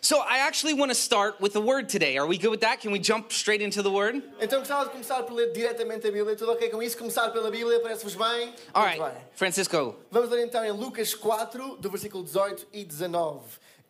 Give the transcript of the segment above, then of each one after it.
So I actually want to start with the word today. Are we good with that? Can we jump straight into the word? Então gostava de começar por ler diretamente a Bíblia. Tudo ok com isso? Começar pela Bíblia, parece-vos bem? All right, bem. Francisco. Vamos ler então em Lucas 4, do versículo 18 e 19.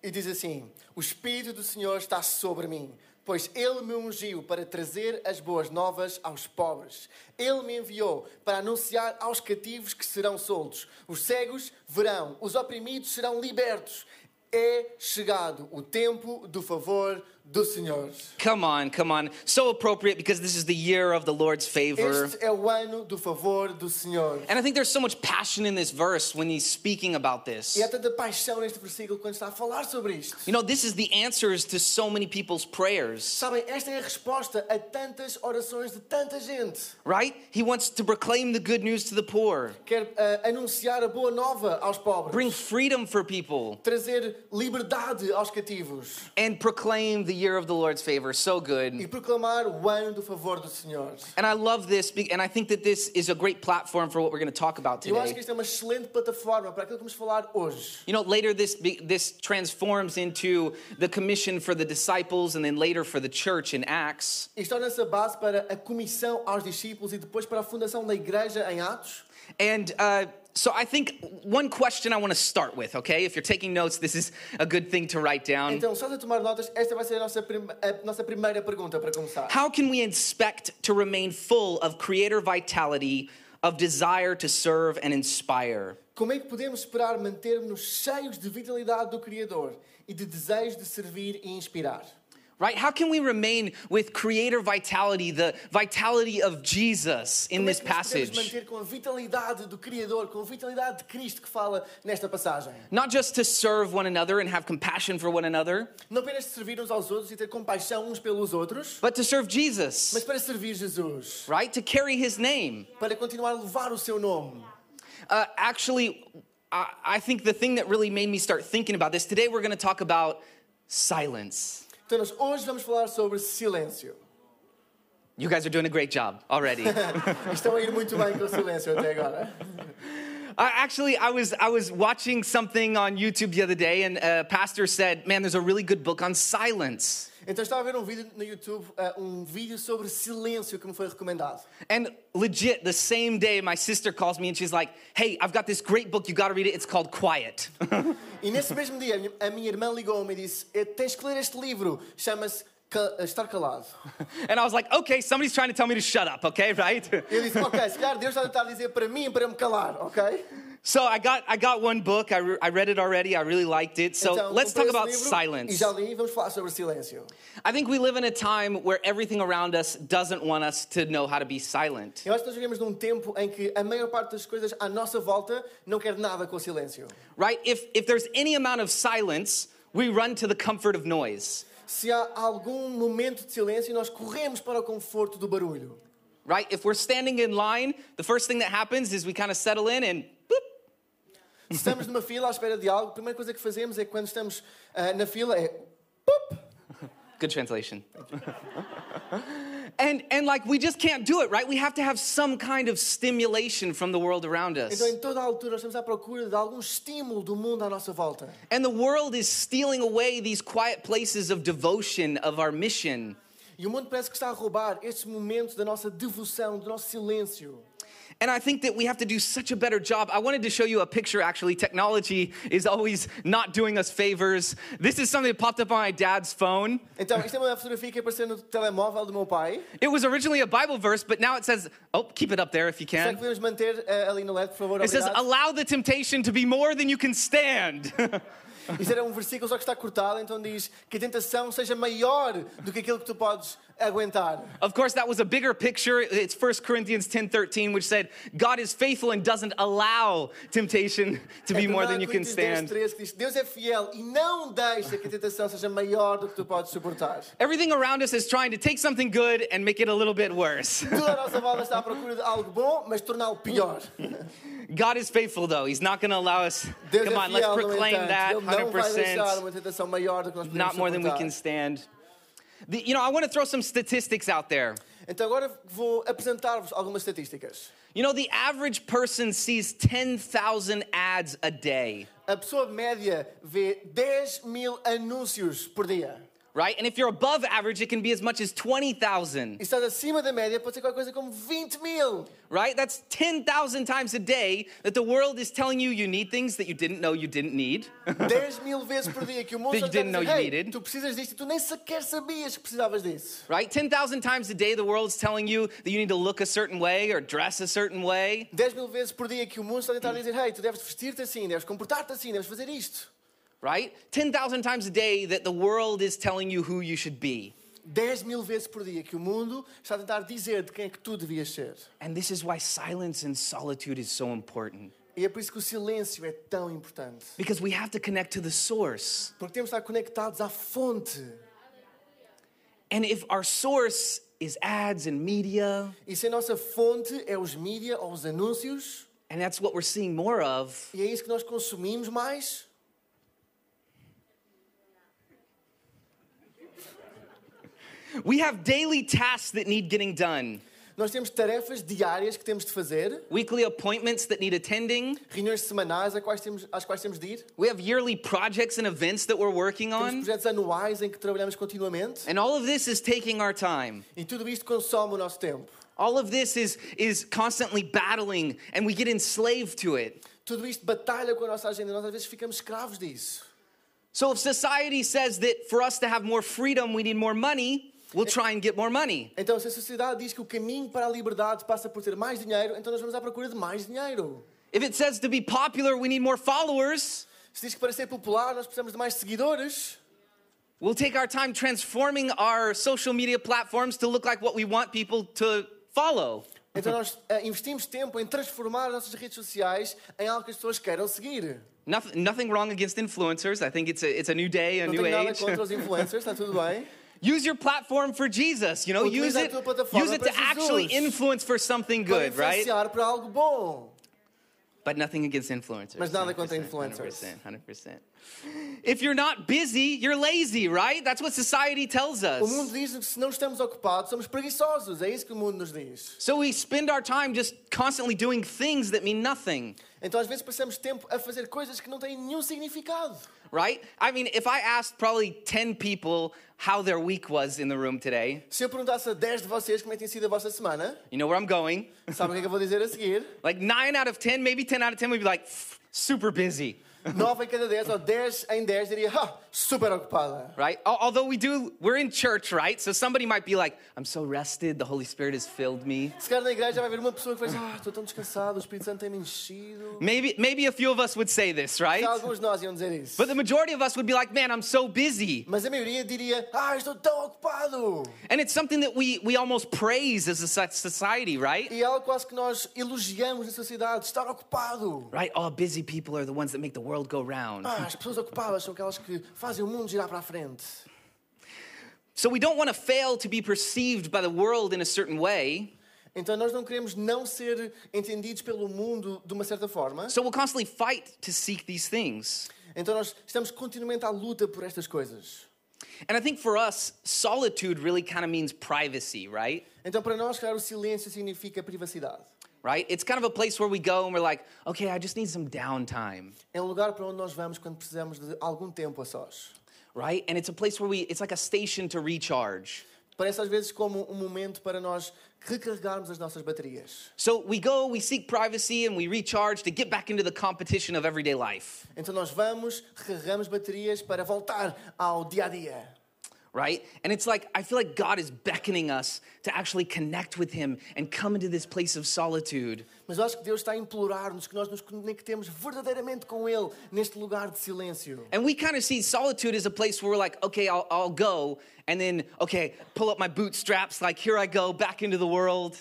E diz assim: O Espírito do Senhor está sobre mim, pois Ele me ungiu para trazer as boas novas aos pobres. Ele me enviou para anunciar aos cativos que serão soltos, os cegos verão, os oprimidos serão libertos. É chegado o tempo do favor do Senhor. Come on, come on. So appropriate because this is the year of the Lord's favor. Este é o ano do favor do Senhor. And I think there's so much passion in this verse when he's speaking about this. E há tanta paixão neste versículo quando está a falar sobre isto. You know, this is the answers to so many people's prayers, Sabem, esta é a resposta a tantas orações de tanta gente. right? He wants to proclaim the good news to the poor, Quer ah, anunciar a boa nova aos pobres. bring freedom for people, trazer liberdade aos cativos. and proclaim the year of the Lord's favor. So E good. proclamar o ano do favor do Senhor. And I love this, and I think that this is a great platform for what we're going to talk about Eu acho today. que isto é uma excelente plataforma para aquilo que vamos falar hoje. You know, later this this transforms into the commission for the disciples, and then later for the church in Acts. Isto torna-se a base para a comissão aos discípulos e depois para a fundação da igreja em Atos. And uh, so I think one question I want to start with, okay? If you're taking notes, this is a good thing to write down. Então, só de tomar notas, esta vai ser a nossa, prim- a nossa primeira pergunta para começar. How can we expect to remain full of creator vitality, of desire to serve and inspire? Como é que podemos esperar manter-nos cheios de vitalidade do Criador e de desejo de servir e inspirar? Right? How can we remain with creator vitality, the vitality of Jesus in this que nós podemos passage? manter com a vitalidade do Criador, com a vitalidade de Cristo que fala nesta passagem? Not just to serve one another and have compassion for one another, Não apenas de servir uns aos outros ter compaixão uns pelos outros, but to serve Jesus, para servir Jesus, right? To carry his name. para continuar a levar o seu nome. Uh, actually, I, I think the thing that really made me start thinking about this today, we're going to talk about silence. Então, nós hoje vamos falar sobre silêncio. You guys are doing a great job already. Estão a ir muito bem com o silêncio até agora. Uh, actually, I was I was watching something on YouTube the other day, and a pastor said, "Man, there's a really good book on silence." Então, estava a ver um vídeo no YouTube, ah, um vídeo sobre silêncio que me foi recomendado. And legit, the same day, my sister calls me and she's like, "Hey, I've got this great book. You got to read it. It's called Quiet." E nesse mesmo dia, a minha- irmã ligou-me e disse: "Eh, Tens que ler este livro, chama-se Estar Calado. and I was like, "Okay, somebody's trying to tell me to shut up, okay, right?" E eu disse: Ok, se calhar Deus está a tentar dizer para mim para me calar, ok? so I got I got one book. I, re- I read it already. I really liked it. So Então, let's talk about livro E silence. já li, vamos falar sobre silêncio. I think we live in a time where everything around us doesn't want us to know how to be silent. Eu acho que nós vivemos num tempo em que a maior parte das coisas à nossa volta não quer nada com o silêncio. Right? If if there's any amount of silence, we run to the comfort of noise. Se há algum momento de silêncio, nós corremos para o conforto do barulho. Right? If we're standing in line, the first thing that happens is we kind of settle in and boop. Se estamos numa fila à espera de algo, a primeira coisa que fazemos é quando estamos ah, na fila é Good translation. And and like we just can't do it, right? We have to have some kind of stimulation from the world around us. Então, em toda a altura, estamos à procura de algum estímulo do mundo à nossa volta. And the world is stealing away these quiet places of devotion of our mission. E o mundo parece que está a roubar estes momentos da nossa devoção, do nosso silêncio. And I think that we have to do such a better job. I wanted to show you a picture actually. Technology is always not doing us favors. This is something that popped up on my dad's phone. Então, isto é uma fotografia que apareceu no telemóvel do meu pai. It was originally a Bible verse, but now it says, oh, keep it up there if you can. manter eh, ali no LED, por favor? It says, allow the temptation to be more than you can stand. Isto era um versículo só que está cortado, então diz que a tentação seja maior do que aquilo que tu podes aguentar. Of course, that was a bigger picture. It's 1 Corinthians 10:13, which said, God is faithful and doesn't allow temptation to be É more than you can 10, stand. 13, que diz, Deus é fiel e não deixa que a tentação seja maior do que tu podes suportar. Everything around us is trying to take something good and make it a little bit worse. Tudo à nossa volta está à procura de algo bom, mas torná-lo pior. God is faithful, though. He's not going to allow us. Deus Come é on, let's proclaim entanto. that não vai deixar 100%. uma tentação maior do que nós podemos Not more than we suportar. can stand. The- you know, I want to throw some statistics out there. Então agora vou apresentar-vos algumas estatísticas. You know, the average person sees 10,000 ads a day, A pessoa média vê 10 mil anúncios por dia. Right? And if you're above average, it can be as much as 20,000, E estás acima da média, pode ser qualquer coisa como 20 mil. right? That's 10,000 times a day that the world is telling you you need things that you didn't know you didn't need. 10 mil vezes por dia que o mundo That só you está a didn't know you hey, needed." tu precisas disto e tu nem sequer sabias que precisavas disso. Right? 10,000 times a day, the world's telling you that you need to look a certain way or dress a certain way. 10 mil vezes por dia que o mundo está a tentar dizer, hey, tu deves vestir-te assim, deves comportar-te assim, deves fazer isto. Right? 10,000 times a day that the world is telling you who you should be. 10 mil vezes por dia que o mundo está a tentar dizer de quem é que tu devias ser. And this is why silence and solitude is so important. E é por isso que o silêncio é tão importante. Because we have to connect to the source. Porque temos de estar conectados à fonte. And if our source is ads and media, E se a nossa fonte é os mídia ou os anúncios, and that's what we're seeing more of, e é isso que nós consumimos mais, we have daily tasks that need getting done, nós temos tarefas diárias que temos de fazer, weekly appointments that need attending. reuniões semanais às quais temos, às quais temos de ir, We have yearly projects and events that we're working temos on. projetos anuais em que trabalhamos continuamente, And all of this is taking our time. e tudo isto consome o nosso tempo. All of this is, is constantly battling, and we get enslaved to it. Tudo isto batalha com a nossa agenda, nós às vezes ficamos escravos disso. So if society says that for us to have more freedom, we need more money, we'll try and get more money. Então, se a sociedade diz que o caminho para a liberdade passa por ter mais dinheiro, então nós vamos à procura de mais dinheiro. If it says to be popular, we need more followers, Se diz que para ser popular nós precisamos de mais seguidores, we'll take our time transforming our social media platforms to look like what we want people to follow. então nós eh, investimos tempo em transformar as nossas redes sociais em algo que as pessoas queiram seguir. Nothing, nothing wrong against influencers. I think it's a, it's a new day, a Não new tenho nada age. contra os influencers, está tudo bem. Use your platform for Jesus. You know, use it, use it to actually influence for something good, right? influenciar para algo bom. But nothing against influencers. Mas nada contra 100%, influencers. 100%, 100%. If you're not busy, you're lazy, right? That's what society tells O mundo us. diz que se não estamos ocupados, somos preguiçosos. É isso que o mundo nos diz. So we spend our time just constantly doing things that mean nothing, Então às vezes passamos tempo a fazer coisas que não têm nenhum significado. right? I mean, if I asked probably 10 people how their week was in the room today, Se eu perguntasse a 10 de vocês como é que tem sido a vossa semana, you know where I'm going? sabem o que é que eu vou dizer a seguir? Like 9 out of 10, maybe 10 out of 10 would be like, super busy, 9 em cada 10, ou 10 em 10 diria, ha, super ocupada. right? Although we do, we're in church, right? So somebody might be like, I'm so rested, the Holy Spirit has filled me. Se calhar na igreja vai haver uma pessoa que vai dizer, ah, estou tão descansado, o Espírito Santo tem-me enchido. Maybe, maybe a few of us would say this, right? Alguns de nós iam dizer isso. But the majority of us would be like, man, I'm so busy. Mas a maioria diria, ah, estou tão ocupado. And it's something that we, we almost praise as a society, right? E algo quase que nós elogiamos na sociedade, estar ocupado. Right? All busy people are the ones that make the world go round. Ah, as pessoas ocupadas são aquelas que fazem o mundo girar para a frente. So we don't want to fail to be perceived by the world in a certain way. Então nós não queremos não ser entendidos pelo mundo de uma certa forma. So we'll constantly fight to seek these things. Então nós estamos continuamente à luta por estas coisas. And I think for us, solitude really kind of means privacy, right? Então para nós, claro, o silêncio significa privacidade. Right? It's kind of a place where we go and we're like, okay, I just need some downtime, É um lugar para onde nós vamos quando precisamos de algum tempo a sós. right? And it's a place where we, it's like a station to recharge. Parece às vezes como um momento para nós recarregarmos as nossas baterias. So we go, we seek privacy, and we recharge to get back into the competition of everyday life, Então nós vamos, recarregamos baterias para voltar ao dia a dia. Right? And it's like, I feel like God is beckoning us to actually connect with Him and come into this place of solitude. Mas eu acho que Deus está a implorar-nos que nós nos conectemos verdadeiramente com Ele neste lugar de silêncio. And we kind of see solitude as a place where we're like, okay, I'll, I'll go. And then, okay, pull up my bootstraps, like, here I go, back into the world.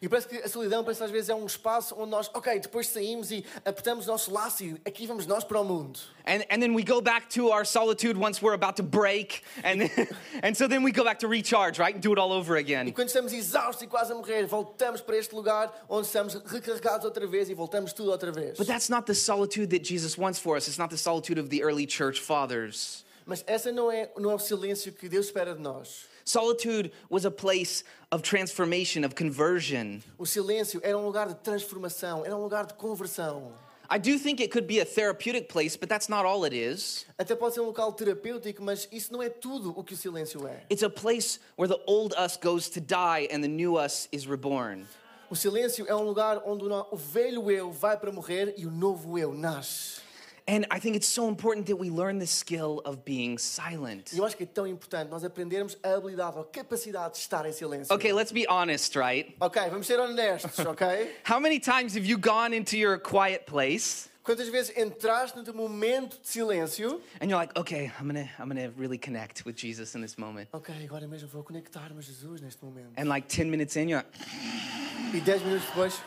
E parece que a solidão parece às vezes é um espaço onde nós, ok, depois saímos e apertamos nosso laço e aqui vamos nós para o mundo. And, and then we go back to our solitude once we're about to break. And, and so then we go back to recharge, right? And do it all over E again. quando estamos exaustos e quase a morrer, voltamos para este lugar onde estamos recarregados outra vez e voltamos tudo outra vez. But that's not the solitude that Jesus wants for us. It's not the solitude of the early church fathers. Mas essa não é, não é o silêncio que Deus espera de nós. Solitude was a place of transformation, of conversion. O silêncio era um lugar de transformação, era um lugar de conversão. I do think it could be a therapeutic place, but that's not all it is. Até pode ser um local terapêutico, mas isso não é tudo o que o silêncio é. It's a place where the old us goes to die and the new us is reborn. O silêncio é um lugar onde o velho eu vai para morrer e o novo eu nasce. And I think it's so important that we learn the skill of being silent. E eu acho que é tão importante nós aprendermos a habilidade ou a capacidade de estar em silêncio. Okay, let's be honest, right? Ok, vamos ser honestos, ok? How many times have you gone into your quiet place Quantas vezes entraste no teu momento de silêncio? and you're like, okay, I'm gonna, I'm gonna really connect with Jesus in this moment. Ok, agora mesmo vou conectar-me a Jesus neste momento. And like 10 minutes in, you're like, E 10 minutos depois,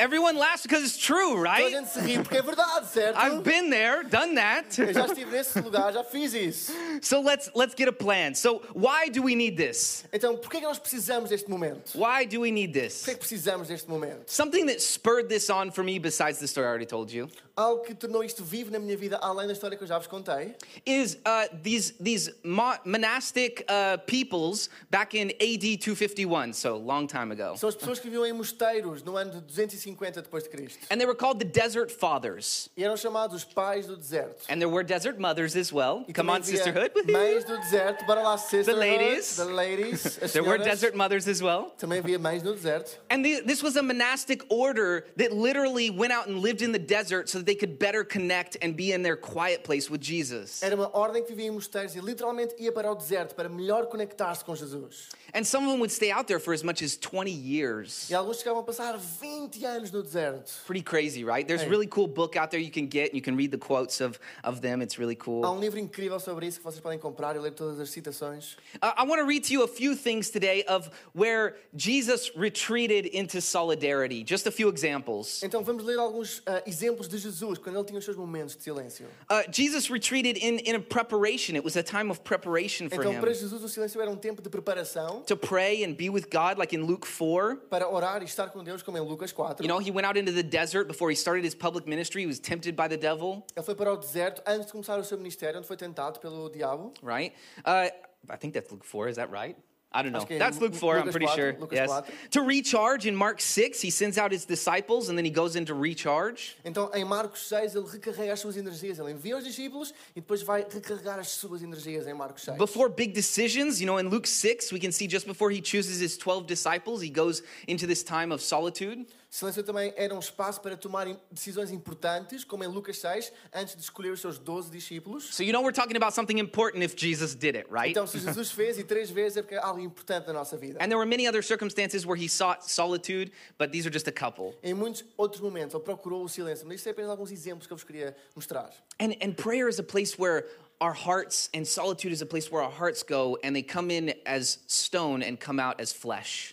everyone laughs because it's true, a right? gente se ri porque é verdade, certo? I've been there, done that. Eu já estive nesse lugar, já fiz isso. So let's let's get a plan. So why do we need this? Então, porquê é que nós precisamos deste momento? Why do we need this? é que precisamos deste momento? Something that spurred this on for me, besides the story I already told you, Algo que tornou isto vivo na minha vida, além da história que eu já vos contei, is uh, these these mo- monastic uh, peoples back in AD 251, so long time ago, são as pessoas que viviam em mosteiros no ano de 250 depois de Cristo. and they were called the Desert Fathers, E eram chamados os pais do deserto. and there were desert mothers as well. E Come on, sisterhood. Mães do deserto, bora lá, sisterhood. ladies. The ladies. There were desert mothers as well. Também havia mães no deserto. And the, this was a monastic order that literally went out and lived in the desert so that they could better connect and be in their quiet place with Jesus. Era uma ordem que vivia em mosteiros e literalmente ia para o deserto para melhor conectar-se com Jesus. And some of them would stay out there for as much as 20 years. E alguns chegavam a passar 20 anos no deserto. Pretty crazy, right? There's a really cool book out there you can get. You can read the quotes of, of them. It's really Há cool. um livro incrível sobre isso que vocês podem comprar e ler todas as citações. Uh, I want to read to you a few things today of where Jesus retreated into solidarity. Just a few examples. Então vamos ler alguns ah, exemplos de Jesus quando ele tinha os seus momentos de silêncio. Uh, Jesus retreated in, in a preparation. It was a time of preparation for Então him para Jesus o silêncio era um tempo de preparação to pray and be with God, like in Luke 4. para orar e estar com Deus, como em Lucas 4. Know, he went out into the desert before he started his public ministry. He was tempted by the devil, Ele foi para o deserto antes de começar o seu ministério, onde foi tentado pelo diabo. right? Uh, I think that's Luke 4. Is that right? I don't know. Acho que é That's Luke 4, I'm pretty 4, sure. Lucas yes. 4. To recharge in Mark 6, he sends out his disciples and then he goes into recharge. Então em Marcos 6 ele recarrega as suas energias. Ele envia os discípulos e depois vai recarregar as suas energias em Marcos 6. Before big decisions, you know, in Luke 6, we can see just before he chooses his 12 disciples, he goes into this time of solitude. Silêncio também era um espaço para tomar decisões importantes, como em Lucas 6, antes de escolher os seus 12 discípulos. So, you know, we're talking about something important if Jesus did it, right? Então, se Jesus fez e três vezes é porque é algo importante na nossa vida. And there were many other circumstances where he sought solitude, but these are just a couple. Em muitos outros momentos, ele procurou o silêncio. Mas isto é apenas alguns exemplos que eu vos queria mostrar. And, and prayer is a place where our hearts, and solitude is a place where our hearts go, and they come in as stone and come out as flesh.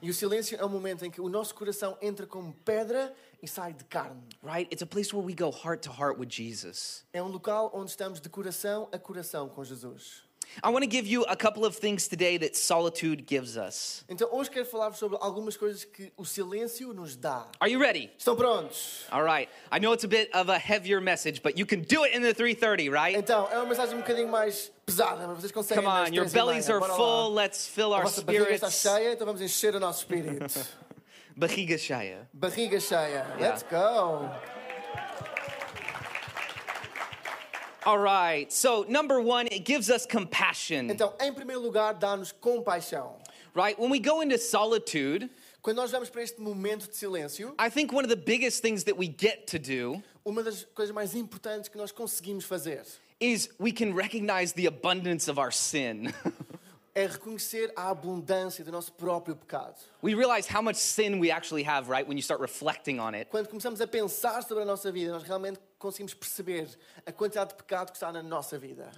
E o silêncio é um momento em que o nosso coração entra como pedra e sai de carne. Right? It's a place where we go heart to heart with Jesus. É um local onde estamos de coração a coração com Jesus. I want to give you a couple of things today that solitude gives us. Então, hoje quero falar-vos sobre algumas coisas que o silêncio nos dá. Are you ready? Estão prontos? All right. I know it's a bit of a heavier message, but you can do it in the 330, right? Então, é uma mensagem um bocadinho mais pesada, mas vocês conseguem. Come on, your bellies are full. Let's fill A our vossa barriga está spirits. cheia, então vamos encher o nosso espírito. Barriga cheia. barriga cheia. Let's go. All right. So, number one, it gives us compassion, Então, em primeiro lugar, dá-nos compaixão. right? When we go into solitude, Quando nós vamos para este momento de silêncio, I think one of the biggest things that we get to do uma das coisas mais importantes que nós conseguimos fazer, is we can recognize the abundance of our sin. é reconhecer a abundância do nosso próprio pecado. We realize how much sin we actually have, right, when you start reflecting on it. Quando começamos a pensar sobre a nossa vida, nós realmente conseguimos perceber a quantidade de pecado que está na nossa vida.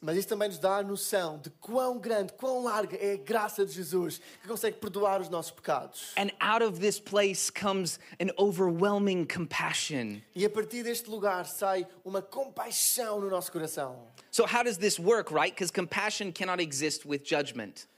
Mas isso também nos dá a noção de quão grande, quão larga é a graça de Jesus que consegue perdoar os nossos pecados. And out of this place comes an overwhelming compassion. E a partir deste lugar sai uma compaixão no nosso coração. So, how does this work, right? Because compassion cannot exist with judgment,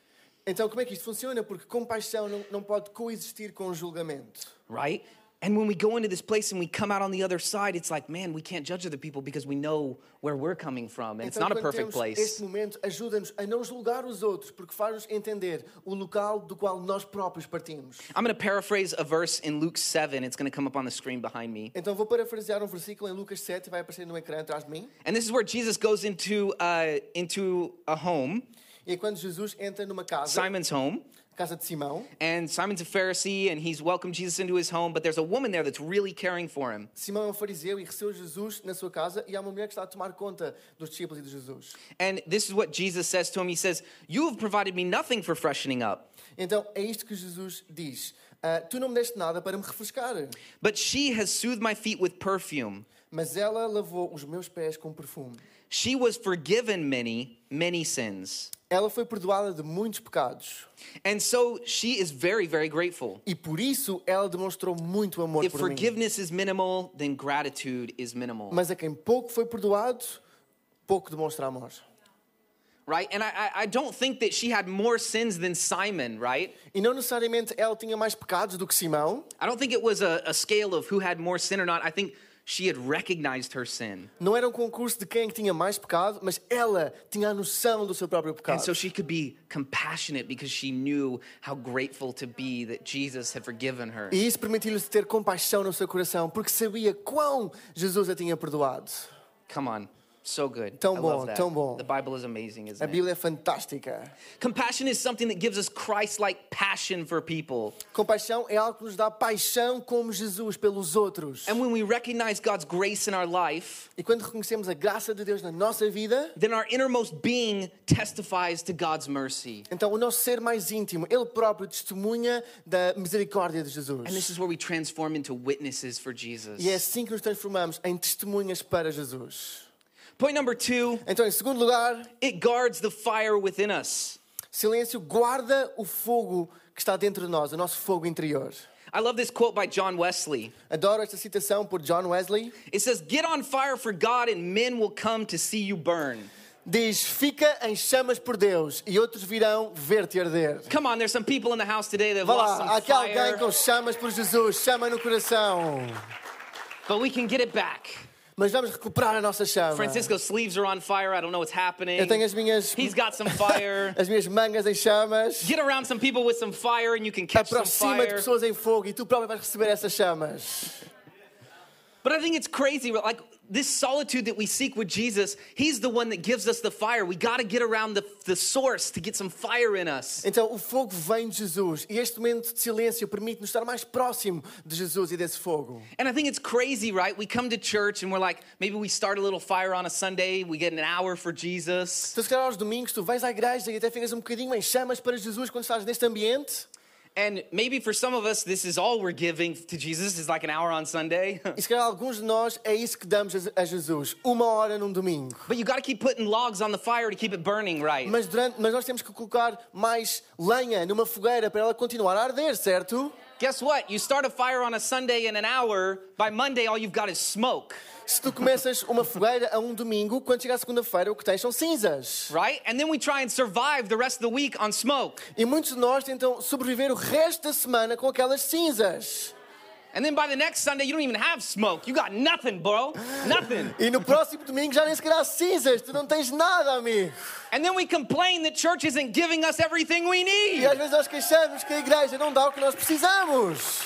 Então, como é que isto funciona? Porque compaixão não, não pode coexistir com julgamento. right? And when we go into this place and we come out on the other side, it's like, man, we can't judge other people because we know where we're coming from. And it's not a perfect place. este momento, ajuda-nos a não julgar os outros, porque faz-nos entender o local do qual nós próprios partimos. I'm going to paraphrase a verse in Luke 7. It's going to come up on the screen behind me. Então vou parafrasear um versículo em Lucas 7, vai aparecer no ecrã atrás de mim. And this is where Jesus goes into, uh, into a home, E quando Jesus entra numa casa, Simon's home. Casa de Simão. And Simon's a Pharisee and he's welcomed Jesus into his home, but there's a woman there that's really caring for him. Simão é um fariseu e recebeu Jesus na sua casa e há uma mulher que está a tomar conta dos discípulos e de Jesus. And this is what Jesus says to him. He says, You have provided me nothing for freshening up, Então é isto que Jesus diz. "Ah, tu não me deste nada para me refrescar, but she has soothed my feet with perfume. Mas ela lavou os meus pés com perfume. She was forgiven many, many sins. Ela foi perdoada de muitos pecados. And so she is very, very grateful. E por isso ela demonstrou muito amor If por mim. forgiveness is minimal, then gratitude is minimal. Mas a quem pouco foi perdoado, pouco demonstra amor. Right? And I- I don't think that she had more sins than Simon, right? E não necessariamente ela tinha mais pecados do que Simão. I don't think it was a, a scale of who had more sin or not. I think she had recognized her sin. Não era um concurso de quem tinha mais pecado, mas ela tinha a noção do seu próprio And pecado. so she could be compassionate because she knew how grateful to be that Jesus had forgiven her. E isso permitiu-lhe ter compaixão no seu coração, porque sabia quão Jesus a tinha perdoado. Come on. So good. Tão I bom, tão bom. The Bible is amazing, A isn't it? Bíblia é fantástica. Compassion is something that gives us Christ-like passion for people. Compaixão é algo que nos dá paixão como Jesus pelos outros. And when we recognize God's grace in our life, E quando reconhecemos a graça de Deus na nossa vida, then our innermost being testifies to God's mercy. então o nosso ser mais íntimo, ele próprio testemunha da misericórdia de Jesus. And this is where we transform into witnesses for Jesus. E é assim que nos transformamos em testemunhas para Jesus. Point number two, Então, em segundo lugar, it guards the fire within us. silêncio guarda o fogo que está dentro de nós, o nosso fogo interior. I love this quote by John Wesley. Adoro esta citação por John Wesley. It says, Get on fire for God, and men will come to see you burn. Diz: Fica em chamas por Deus e outros virão ver-te arder. Come on, there's some people in the house today that have Vá lost lá, há some aqui alguém fire, com chamas por Jesus, chama no coração. but we can get it back. Mas vamos recuperar a nossa chama. Francisco's sleeves are on fire. I don't know what's happening. Eu tenho as minhas, He's got some fire. as minhas mangas em chamas. Get around some people with some fire, and you can catch some Aproxima de fire. pessoas em fogo e tu próprio vais receber essas chamas. But I think it's crazy. Like this solitude that we seek with Jesus, He's the one that gives us the fire. We got to get around the, the source to get some fire in us. Então o fogo vem de Jesus e este momento de silêncio permite-nos estar mais próximo de Jesus e desse fogo. And I think it's crazy, right? We come to church and we're like, maybe we start a little fire on a Sunday, we get an hour for Jesus. Então, se calhar aos domingos tu vais à igreja e até ficas um bocadinho em chamas para Jesus quando estás neste ambiente. And maybe for some of us, this is all we're giving to Jesus is like an hour on Sunday. E se calhar alguns de nós é isso que damos a Jesus, uma hora num domingo. but you got to keep putting logs on the fire to keep it burning, right? Mas, durante, mas nós temos que colocar mais lenha numa fogueira para ela continuar a arder, certo? Guess what? You start a fire on a Sunday in an hour, by Monday, all you've got is smoke, Se tu começas uma fogueira a um domingo, quando chega à segunda-feira, o que tens são cinzas. right? And then we try and survive the rest of the week on smoke. E muitos de nós tentam sobreviver o resto da semana com aquelas cinzas. And then by the next Sunday, you don't even have smoke. You got nothing, bro. Nothing. E no próximo domingo já nem sequer há cinzas, tu não tens nada, amigo. And then we complain that church isn't giving us everything we need. E às vezes nós queixamos que a igreja não dá o que nós precisamos.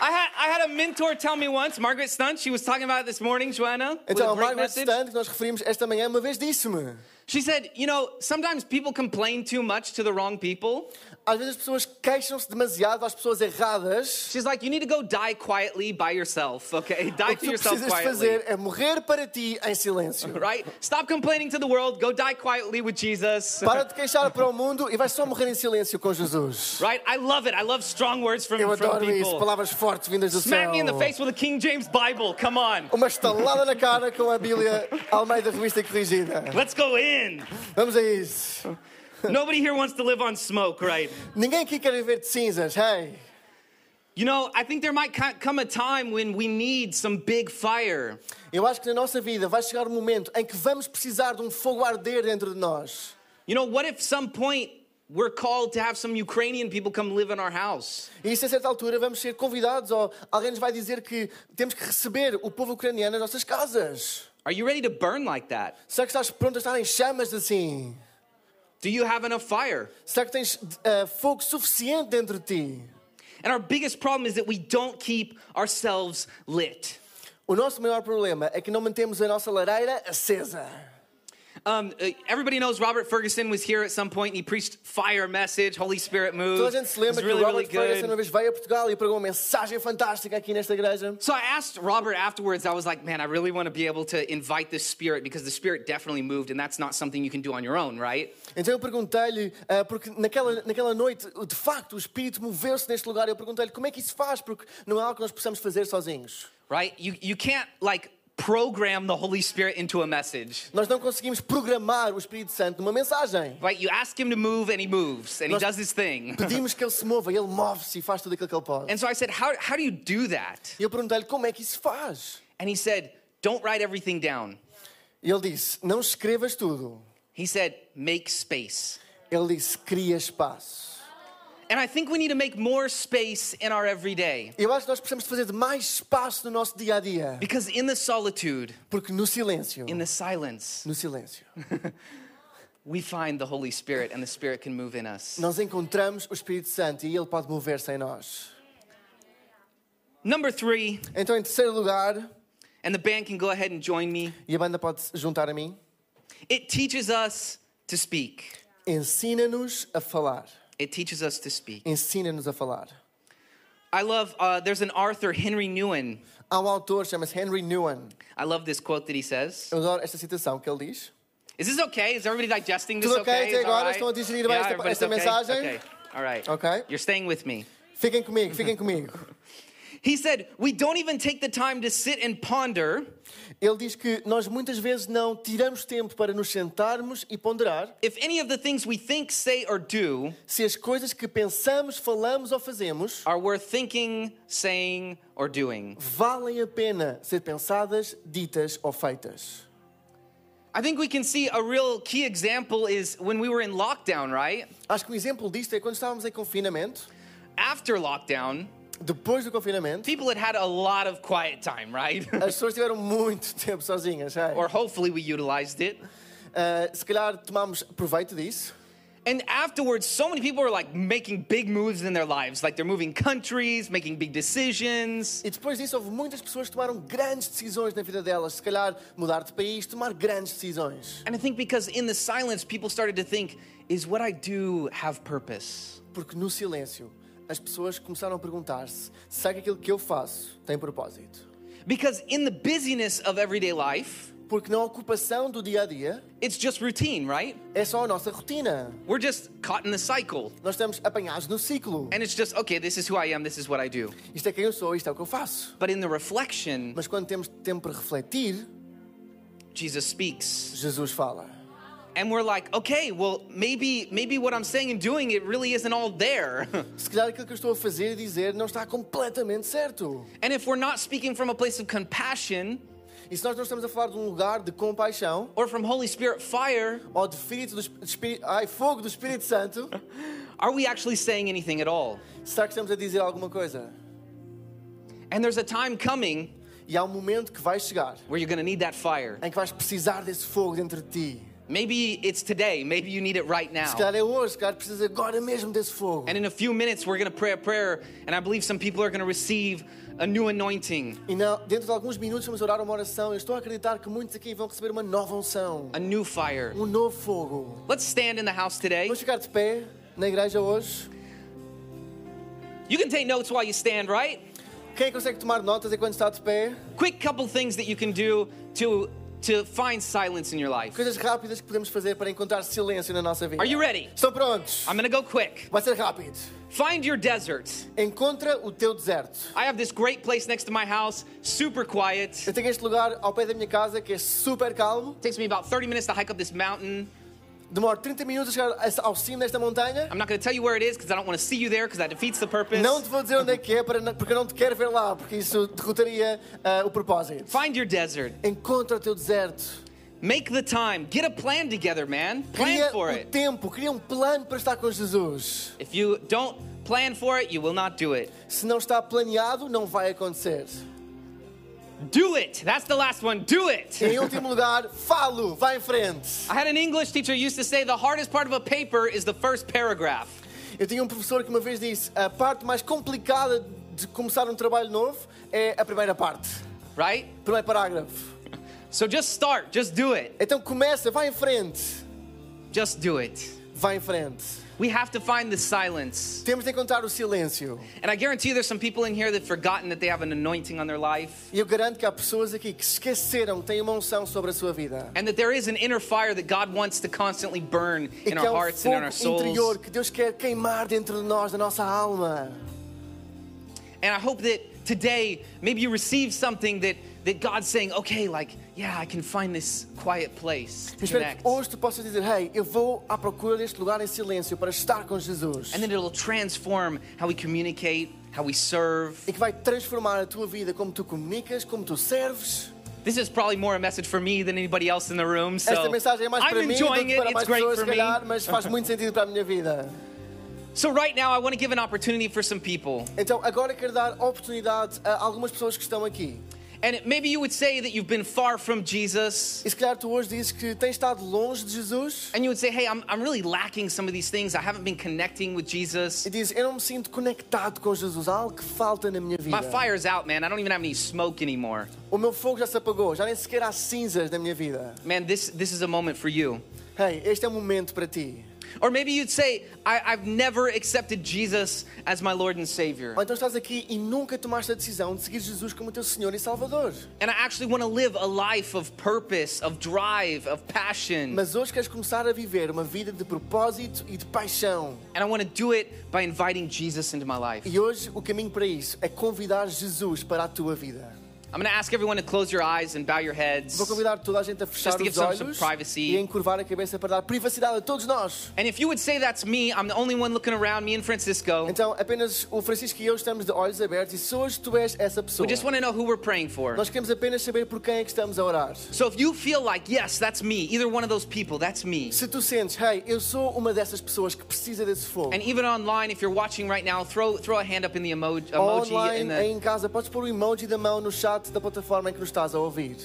I had, I had a mentor tell me once, Margaret Stunt, she was talking about it this morning, Joanna, Então, a Margaret message. Stan, que nós referimos esta manhã, uma vez disse-me: She said, you know, sometimes people complain too much to the wrong people. Às vezes as pessoas queixam-se demasiado às pessoas erradas. She's like, you need to go die quietly by yourself, okay? Die O to que tu yourself precisas quietly. fazer é morrer para ti em silêncio. Right? Stop complaining to the world. Go die quietly with Jesus. Para de queixar para o mundo e vais só morrer em silêncio com Jesus. Right? I love it. I love strong words from, Eu from adoro isso, people. palavras fortes vindas do Smack céu. me in the face with a King James Bible. Come on. Uma estalada na cara com a Bíblia Almeida Revista Corrigida. Let's go in. Vamos a isso. Nobody here wants to live on smoke, right? Ninguém aqui quer viver de cinzas, hey. You know, I think there might come a time when we need some big fire. Eu acho que na nossa vida vai chegar um momento em que vamos precisar de um fogo arder dentro de nós. You know, what if some point we're called to have some Ukrainian people come live in our house? E isso a certa altura vamos ser convidados ou alguém nos vai dizer que temos que receber o povo ucraniano nas nossas casas. Are you ready to burn like that? Será que estás pronto a estar em chamas assim? Do you have enough fire? Será que tens eh, fogo suficiente dentro de ti? And our biggest problem is that we don't keep ourselves lit. O nosso maior problema é que não mantemos a nossa lareira acesa. Um, uh, everybody knows Robert Ferguson was here at some point and he preached fire message, Holy Spirit move. Toda a gente se lembra que really, really Robert Ferguson uma vez veio a Portugal e pregou uma mensagem fantástica aqui nesta igreja. So I asked Robert afterwards, I was like, man, I really want to be able to invite the Spirit because the Spirit definitely moved and that's not something you can do on your own, right? Então eu perguntei-lhe, ah, porque naquela, naquela noite, de facto, o Espírito moveu-se neste lugar. Eu perguntei-lhe como é que isso faz, porque não é algo que nós possamos fazer sozinhos. Right? You, you can't like program the Holy Spirit into a message. Nós não conseguimos programar o Espírito Santo numa mensagem. Right? You ask him to move and he moves and he does his thing. Pedimos que ele se mova e ele move-se e faz tudo aquilo que ele pode. And so I said, how, how do you do that? E eu perguntei-lhe como é que isso faz. And he said, don't write everything down. E ele disse: Não escrevas tudo. He said, make space. Ele disse: Cria espaço. And I think we need to make more space in our everyday. Eu acho que nós precisamos fazer mais espaço no nosso dia a dia. Because in the solitude, Porque no silêncio, in the silence, no silêncio, we find the Holy Spirit and the Spirit can move in us. nós encontramos o Espírito Santo e ele pode mover-se em nós. Number three, Então, em terceiro lugar, and the band can go ahead and join me, e a banda pode juntar a mim, it teaches us to speak. ensina-nos a falar. It teaches us to speak. Ensina-nos a falar. I love, uh, there's an Arthur Henry Nouwen. Há um autor, chama-se Henry Nouwen. I love this quote that he says. Eu adoro esta citação que ele diz. Is this okay? Is everybody digesting this Tudo ok okay? até agora? right? Estão a digerir bem esta- esta okay? mensagem? Okay. All right. Ok? You're staying with me. Fiquem comigo, fiquem comigo. He said, We don't even take the time to sit and ponder Ele diz que nós muitas vezes não tiramos tempo para nos sentarmos e ponderar if any of the things we think, say, or do se as coisas que pensamos, falamos ou fazemos are worth thinking, saying, or doing. valem a pena ser pensadas, ditas ou feitas. I think we can see a real key example is when we were in lockdown, right? Acho que um exemplo disto é quando estávamos em confinamento, After lockdown, depois do confinamento, people had had a lot of quiet time, right? as pessoas tiveram muito tempo sozinhas. sei. or hopefully we utilized it. Ah, se calhar tomámos proveito disso. And afterwards, so many people are like making big moves in their lives. Like they're moving countries, making big decisions. E depois disso houve muitas pessoas que tomaram grandes decisões na vida delas. Se calhar mudar de país, tomar grandes decisões. And I think because in the silence, people started to think, is what I do have purpose? Porque no silêncio, as pessoas começaram a perguntar-se: será que aquilo que eu faço tem propósito? Because in the busyness of everyday life, Porque na ocupação do dia a dia it's just routine, right? é só a nossa rotina. We're just caught in the cycle. Nós estamos apanhados no ciclo. And it's just, okay, this is who I am, this is what I do. Isto é quem eu sou, isto é o que eu faço. But in the reflection, Mas quando temos tempo para refletir, Jesus speaks. Jesus fala. And we're like, okay, well, maybe maybe what I'm saying and doing it really isn't all there. Se calhar aquilo que eu estou a fazer e dizer não está completamente certo. and if we're not speaking from a place of compassion E se nós não estamos a falar de um lugar de compaixão or from Holy Spirit fire, ou de, espírito do, Esp- espírito, ai, fogo do Espírito Santo, are we actually saying anything at all? será que estamos a dizer alguma coisa? And there's a time coming E há um momento que vai chegar where you're going to need that fire. em que vais precisar desse fogo dentro de ti. Maybe it's today, maybe you need it right now. Se calhar é hoje, se calhar precisas agora mesmo desse fogo. And in a few minutes, we're going to pray a prayer, and I believe some people are going to receive a new anointing, E dentro de alguns minutos vamos orar uma oração. Eu estou a acreditar que muitos aqui vão receber uma nova unção, a new fire. um novo fogo. Let's stand in the house today. Vamos ficar de pé na igreja hoje. You can take notes while you stand, right? Quem consegue tomar notas enquanto está de pé? Quick couple things that you can do to to find silence in your life. Coisas rápidas que podemos fazer para encontrar silêncio na nossa vida. Are you ready? Estão prontos? I'm gonna go quick. Vai ser rápido. Find your desert. Encontra o teu deserto. I have this great place next to my house, super quiet. Eu tenho este lugar ao pé da minha casa que é super calmo. It takes me about 30 minutes to hike up this mountain. Demora 30 minutos a chegar ao cimo desta montanha. I'm not going to tell you where it is because I don't want to see you there because that defeats the purpose. Não te vou dizer onde é que é para porque eu não te quero ver lá, porque isso derrotaria ah, o propósito. Find your desert. Encontra o teu deserto. Make the time. Get a plan together, man. Plan Cria for it. tempo, cria um plano para estar com Jesus. If you don't plan for it, you will not do it. Se não está planeado, não vai acontecer. Do it. That's the last one. Do it. Em último lugar, falo, vai em frente. I had an English teacher used to say the hardest part of a paper is the first paragraph. Eu tinha um professor que uma vez disse: a parte mais complicada de começar um trabalho novo é a primeira parte, Right? primeiro parágrafo. So just start. Just do it. Então começa, vai em frente, Just do it. vai em frente. We have to find the silence. Temos de encontrar o silêncio. And I guarantee you there's some people in here that've forgotten that they have an anointing on their life E eu garanto que há pessoas aqui que esqueceram têm uma unção sobre a sua vida. and that there is an inner fire that God wants to constantly burn E in our um hearts and in our fogo interior souls. que Deus quer queimar dentro de nós, da nossa alma. And I hope that today maybe you receive something that that God's saying, "Okay, like, yeah, I can find this quiet place to espero connect." que hoje tu possas dizer: Hey, eu vou à procura deste lugar em silêncio para estar com Jesus. And then it'll transform how we communicate, how we serve. E que vai transformar a tua vida, como tu comunicas, como tu serves. This is probably more a message for me than anybody else in the room. So Esta mensagem é mais I'm para mim do enjoying que it. para It's mais great pessoas, for se me. calhar, mas faz muito sentido para a minha vida. So right now, I want to give an opportunity for some people. Então, agora quero dar oportunidade a algumas pessoas que estão aqui. And maybe you would say that you've been far from Jesus. E se calhar tu hoje dizes que tens estado longe de Jesus And you would say, hey, I'm, I'm really lacking some of these things. I haven't been connecting with Jesus. e dizes: Eu não me sinto conectado com Jesus, há algo que falta na minha vida. My fire's out, man. I don't even have any smoke anymore. O meu fogo já se apagou, já nem sequer há cinzas na minha vida. Man, this, this is a moment for you. Hey, este é o momento para ti. Or maybe you'd say, I, I've never accepted Jesus as my Lord and Savior. Ou então estás aqui e nunca tomaste a decisão de seguir Jesus como teu Senhor e Salvador. And I actually want to live a life of purpose, of drive, of passion. Mas hoje queres começar a viver uma vida de propósito e de paixão. And I want to do it by inviting Jesus into my life. E hoje o caminho para isso é convidar Jesus para a tua vida. I'm going to ask everyone to close your eyes and bow your heads. Vou convidar toda a gente a fechar Just to give os some- some olhos privacy. e encurvar a cabeça para dar privacidade a todos nós. And if you would say that's me, I'm the only one looking around, me and Francisco. Então, apenas o Francisco e eu estamos de olhos abertos e se hoje tu és essa pessoa, We just want to know who we're praying for. nós queremos apenas saber por quem é que estamos a orar. So if you feel like, yes, that's me, either one of those people, that's me. Se tu sentes, hey, eu sou uma dessas pessoas que precisa desse fogo. And even online, if you're watching right now, throw throw a hand up in the emoji, emoji in Online, aí the, em casa, podes pôr o emoji da mão no chat da plataforma em que nos estás a ouvir.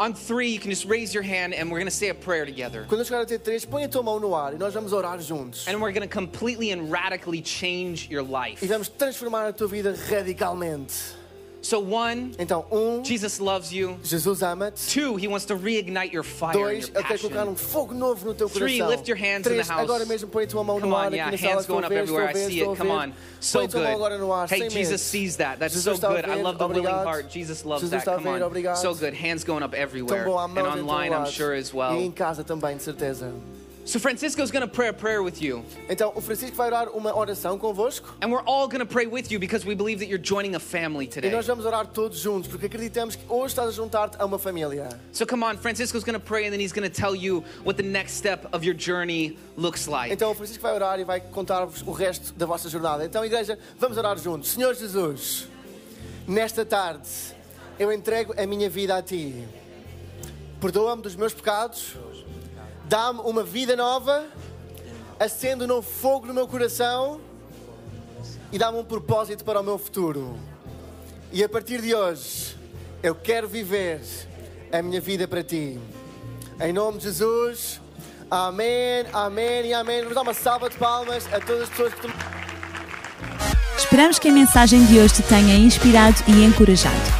on three. You can just raise your hand, and we're going to say a prayer together. Quando eu chegar a ter três, põe a tua mão no ar e nós vamos orar juntos. And we're going to completely and radically change your life. E vamos transformar a tua vida radicalmente. So one, Então, um, Jesus loves you. Jesus ama-te. Two, He wants to reignite your fire Dois, your Ele quer colocar um fogo novo no teu Three, lift your hands in the house. agora mesmo põe a tua mão Come no ar on, aqui yeah, na hands going up ver, everywhere. I ver, see it. Come on, so Põe a tua mão good. ar, Hey, Jesus sees that. That's Jesus so good. I love the willing heart. Jesus loves Jesus that. Come ver, on, obrigado. so good. Hands going up everywhere, bom, and mãos em todo online, I'm sure as E well. em casa também, de certeza. So going to pray a prayer with you. Então, o Francisco vai orar uma oração convosco. And we're all going to pray with you because we believe that you're joining a family E today. nós vamos orar todos juntos, porque acreditamos que hoje estás a juntar-te a uma família. So come on, Francisco's going to pray and then he's going to tell you what the next step of your journey looks like. Então o Francisco vai orar e vai contar-vos o resto da vossa jornada. Então, igreja, vamos orar juntos. Senhor Jesus, nesta tarde eu entrego a minha vida a Ti. Perdoa-me dos meus pecados, dá-me uma vida nova, acende um novo fogo no meu coração e dá-me um propósito para o meu futuro. E a partir de hoje, eu quero viver a minha vida para Ti. Em nome de Jesus. Amém, amém e amém. Vamos dar uma salva de palmas a todas as pessoas que Esperamos que a mensagem de hoje te tenha inspirado e encorajado.